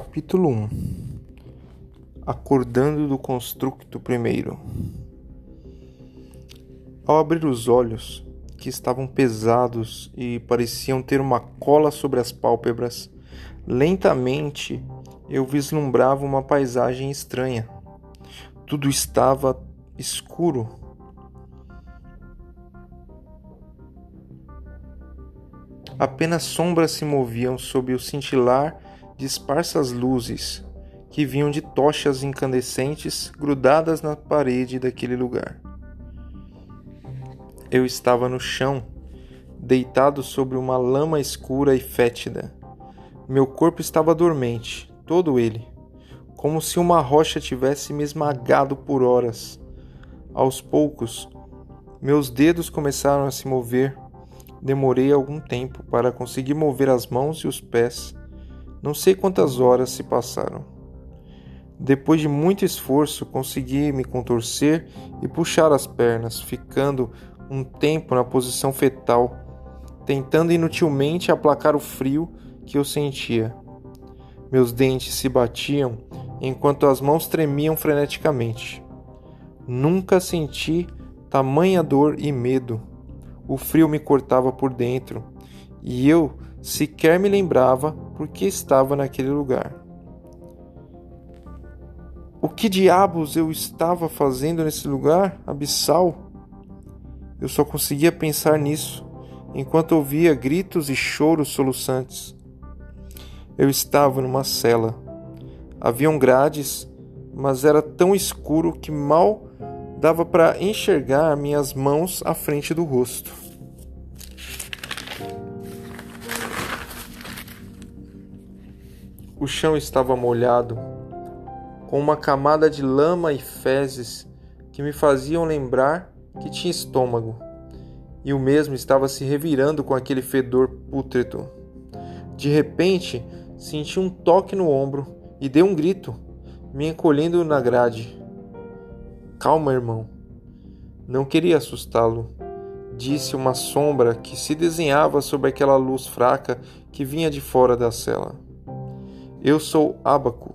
Capítulo 1 Acordando do constructo primeiro Ao abrir os olhos, que estavam pesados e pareciam ter uma cola sobre as pálpebras, lentamente eu vislumbrava uma paisagem estranha. Tudo estava escuro. Apenas sombras se moviam sob o cintilar de esparsas luzes que vinham de tochas incandescentes grudadas na parede daquele lugar. Eu estava no chão, deitado sobre uma lama escura e fétida. Meu corpo estava dormente, todo ele, como se uma rocha tivesse me esmagado por horas. Aos poucos, meus dedos começaram a se mover. Demorei algum tempo para conseguir mover as mãos e os pés não sei quantas horas se passaram. Depois de muito esforço, consegui me contorcer e puxar as pernas, ficando um tempo na posição fetal, tentando inutilmente aplacar o frio que eu sentia. Meus dentes se batiam enquanto as mãos tremiam freneticamente. Nunca senti tamanha dor e medo. O frio me cortava por dentro e eu sequer me lembrava por que estava naquele lugar. O que diabos eu estava fazendo nesse lugar abissal? Eu só conseguia pensar nisso enquanto ouvia gritos e choros soluçantes. Eu estava numa cela. Haviam grades, mas era tão escuro que mal dava para enxergar minhas mãos à frente do rosto. O chão estava molhado, com uma camada de lama e fezes que me faziam lembrar que tinha estômago, e o mesmo estava se revirando com aquele fedor pútrido. De repente, senti um toque no ombro e dei um grito, me encolhendo na grade. Calma, irmão. Não queria assustá-lo, disse uma sombra que se desenhava sob aquela luz fraca que vinha de fora da cela. Eu sou Abaco.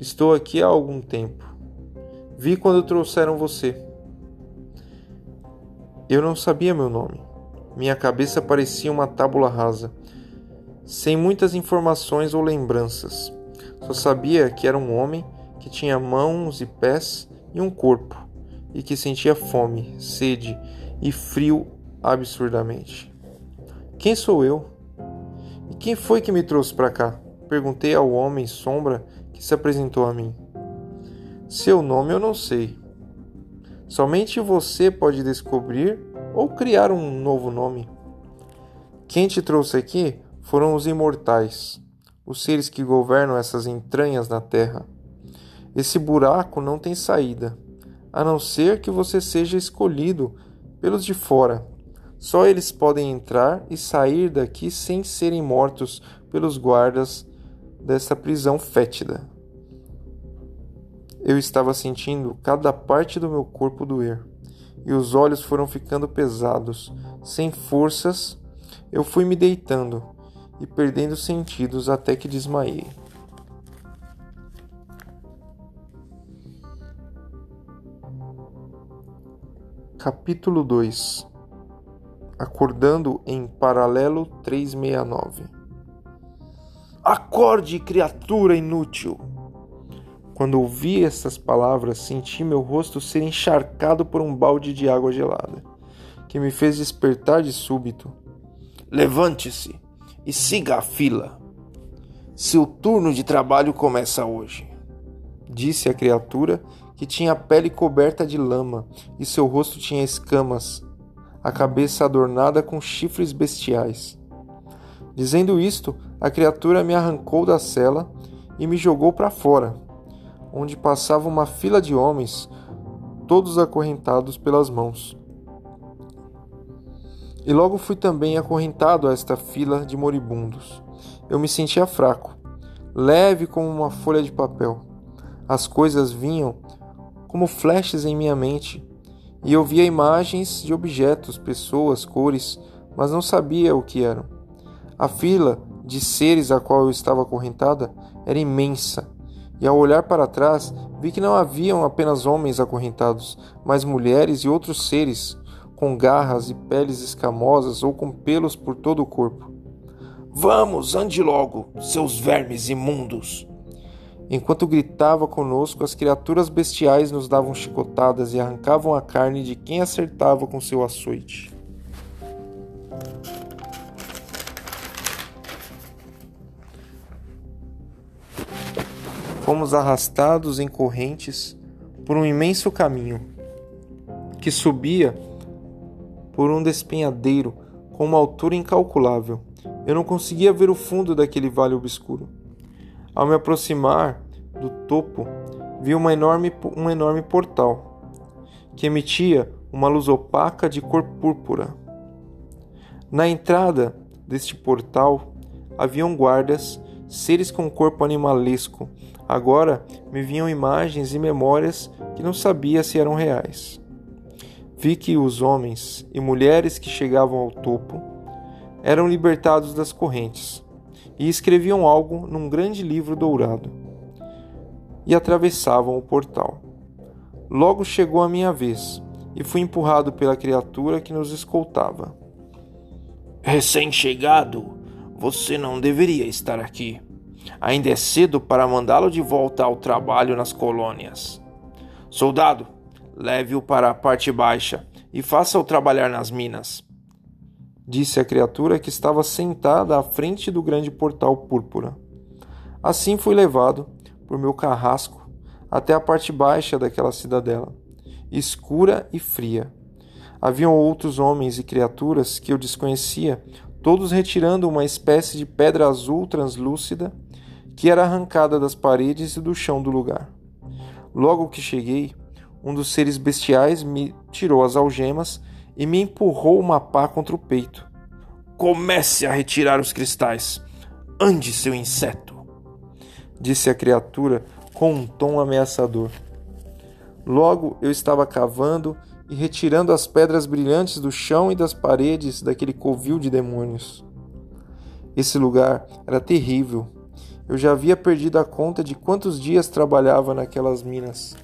Estou aqui há algum tempo. Vi quando trouxeram você. Eu não sabia meu nome. Minha cabeça parecia uma tábula rasa, sem muitas informações ou lembranças. Só sabia que era um homem que tinha mãos e pés e um corpo, e que sentia fome, sede e frio absurdamente. Quem sou eu? E quem foi que me trouxe para cá? Perguntei ao homem sombra que se apresentou a mim. Seu nome eu não sei. Somente você pode descobrir ou criar um novo nome. Quem te trouxe aqui foram os imortais, os seres que governam essas entranhas na terra. Esse buraco não tem saída, a não ser que você seja escolhido pelos de fora. Só eles podem entrar e sair daqui sem serem mortos pelos guardas dessa prisão fétida. Eu estava sentindo cada parte do meu corpo doer, e os olhos foram ficando pesados. Sem forças, eu fui me deitando e perdendo sentidos até que desmaiei. Capítulo 2 Acordando em Paralelo 369 Acorde, criatura inútil! Quando ouvi essas palavras, senti meu rosto ser encharcado por um balde de água gelada, que me fez despertar de súbito. Levante-se e siga a fila. Seu turno de trabalho começa hoje, disse a criatura que tinha a pele coberta de lama e seu rosto tinha escamas, a cabeça adornada com chifres bestiais. Dizendo isto, a criatura me arrancou da cela e me jogou para fora, onde passava uma fila de homens, todos acorrentados pelas mãos. E logo fui também acorrentado a esta fila de moribundos. Eu me sentia fraco, leve como uma folha de papel. As coisas vinham como flashes em minha mente, e eu via imagens de objetos, pessoas, cores, mas não sabia o que eram. A fila de seres a qual eu estava acorrentada era imensa, e ao olhar para trás vi que não haviam apenas homens acorrentados, mas mulheres e outros seres, com garras e peles escamosas ou com pelos por todo o corpo. Vamos, ande logo, seus vermes imundos! Enquanto gritava conosco, as criaturas bestiais nos davam chicotadas e arrancavam a carne de quem acertava com seu açoite. Fomos arrastados em correntes por um imenso caminho que subia por um despenhadeiro com uma altura incalculável. Eu não conseguia ver o fundo daquele vale obscuro. Ao me aproximar do topo, vi uma enorme, um enorme portal que emitia uma luz opaca de cor púrpura. Na entrada deste portal haviam guardas, seres com corpo animalesco. Agora me vinham imagens e memórias que não sabia se eram reais. Vi que os homens e mulheres que chegavam ao topo eram libertados das correntes e escreviam algo num grande livro dourado. E atravessavam o portal. Logo chegou a minha vez e fui empurrado pela criatura que nos escoltava. Recém-chegado, você não deveria estar aqui. Ainda é cedo para mandá-lo de volta ao trabalho nas colônias. Soldado, leve-o para a parte baixa e faça-o trabalhar nas minas disse a criatura que estava sentada à frente do grande portal púrpura. Assim fui levado por meu carrasco até a parte baixa daquela cidadela, escura e fria. Haviam outros homens e criaturas que eu desconhecia, todos retirando uma espécie de pedra azul translúcida que era arrancada das paredes e do chão do lugar. Logo que cheguei, um dos seres bestiais me tirou as algemas e me empurrou uma pá contra o peito. Comece a retirar os cristais. Ande, seu inseto, disse a criatura com um tom ameaçador. Logo eu estava cavando e retirando as pedras brilhantes do chão e das paredes daquele covil de demônios. Esse lugar era terrível. Eu já havia perdido a conta de quantos dias trabalhava naquelas minas.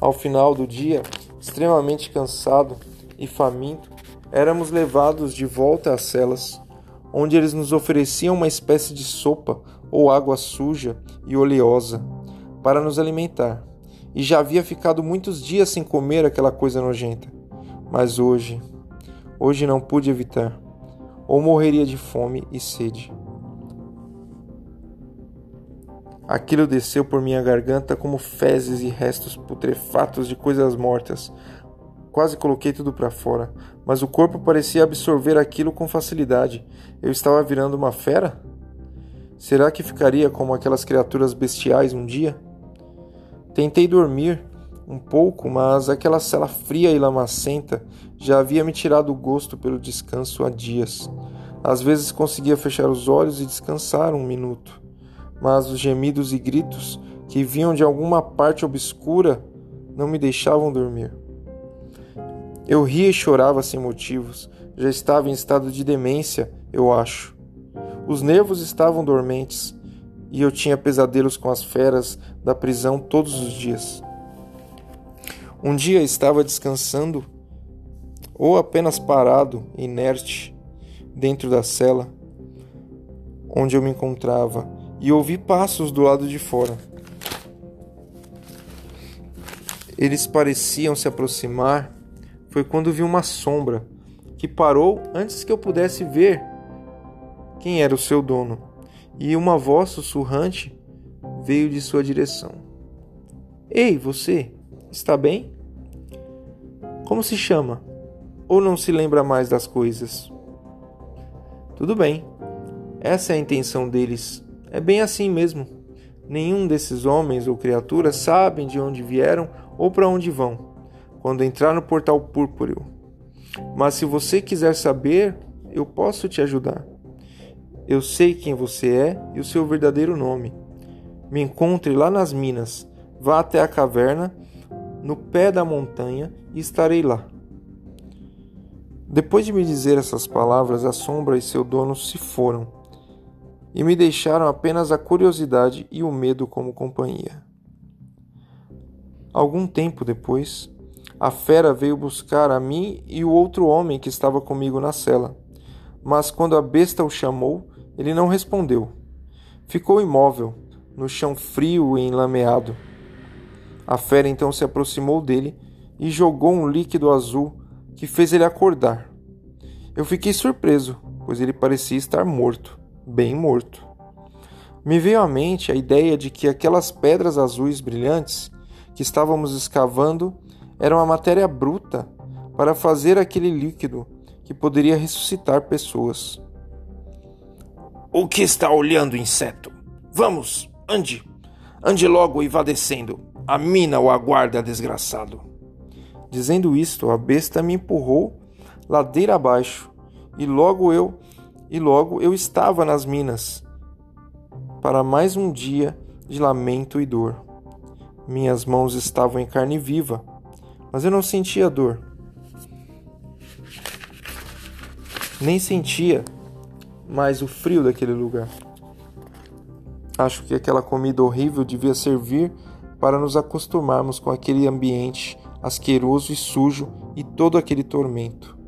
Ao final do dia, extremamente cansado e faminto, éramos levados de volta às celas, onde eles nos ofereciam uma espécie de sopa ou água suja e oleosa para nos alimentar. E já havia ficado muitos dias sem comer aquela coisa nojenta. Mas hoje, hoje não pude evitar, ou morreria de fome e sede. Aquilo desceu por minha garganta como fezes e restos putrefatos de coisas mortas. Quase coloquei tudo para fora, mas o corpo parecia absorver aquilo com facilidade. Eu estava virando uma fera? Será que ficaria como aquelas criaturas bestiais um dia? Tentei dormir um pouco, mas aquela cela fria e lamacenta já havia me tirado o gosto pelo descanso há dias. Às vezes conseguia fechar os olhos e descansar um minuto mas os gemidos e gritos que vinham de alguma parte obscura não me deixavam dormir. Eu ria e chorava sem motivos. Já estava em estado de demência, eu acho. Os nervos estavam dormentes e eu tinha pesadelos com as feras da prisão todos os dias. Um dia estava descansando ou apenas parado, inerte, dentro da cela onde eu me encontrava e ouvi passos do lado de fora. Eles pareciam se aproximar. Foi quando vi uma sombra que parou antes que eu pudesse ver quem era o seu dono, e uma voz sussurrante veio de sua direção. Ei, você, está bem? Como se chama? Ou não se lembra mais das coisas? Tudo bem, essa é a intenção deles é bem assim mesmo. Nenhum desses homens ou criaturas sabem de onde vieram ou para onde vão quando entrar no portal púrpureo. Mas se você quiser saber, eu posso te ajudar. Eu sei quem você é e o seu verdadeiro nome. Me encontre lá nas minas. Vá até a caverna, no pé da montanha, e estarei lá. Depois de me dizer essas palavras, a sombra e seu dono se foram e me deixaram apenas a curiosidade e o medo como companhia. Algum tempo depois, a fera veio buscar a mim e o outro homem que estava comigo na cela. Mas quando a besta o chamou, ele não respondeu. Ficou imóvel, no chão frio e enlameado. A fera então se aproximou dele e jogou um líquido azul que fez ele acordar. Eu fiquei surpreso, pois ele parecia estar morto, bem morto. Me veio à mente a ideia de que aquelas pedras azuis brilhantes que estávamos escavando eram a matéria bruta para fazer aquele líquido que poderia ressuscitar pessoas. O que está olhando, inseto? Vamos, ande! Ande logo e vá descendo. A mina o aguarda, desgraçado. Dizendo isto, a besta me empurrou ladeira abaixo, e logo eu e logo eu estava nas minas para mais um dia de lamento e dor. Minhas mãos estavam em carne viva, mas eu não sentia dor. Nem sentia mais o frio daquele lugar. Acho que aquela comida horrível devia servir para nos acostumarmos com aquele ambiente asqueroso e sujo e todo aquele tormento.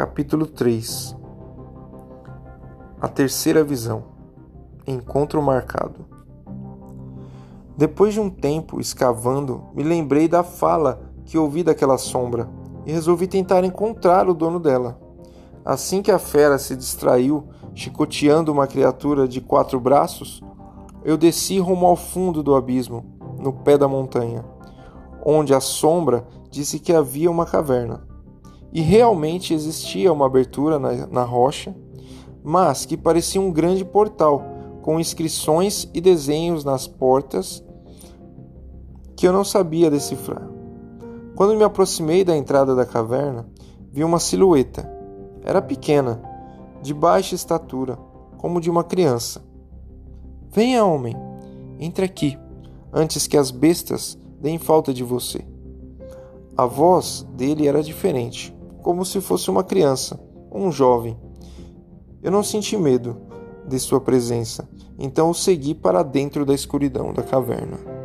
Capítulo 3 A terceira visão Encontro marcado. Depois de um tempo escavando, me lembrei da fala que ouvi daquela sombra e resolvi tentar encontrar o dono dela. Assim que a fera se distraiu, chicoteando uma criatura de quatro braços, eu desci rumo ao fundo do abismo, no pé da montanha, onde a sombra disse que havia uma caverna. E realmente existia uma abertura na, na rocha, mas que parecia um grande portal, com inscrições e desenhos nas portas que eu não sabia decifrar. Quando me aproximei da entrada da caverna, vi uma silhueta. Era pequena, de baixa estatura, como de uma criança. Venha, homem, entre aqui, antes que as bestas deem falta de você. A voz dele era diferente, como se fosse uma criança, um jovem. Eu não senti medo de sua presença, então o segui para dentro da escuridão da caverna.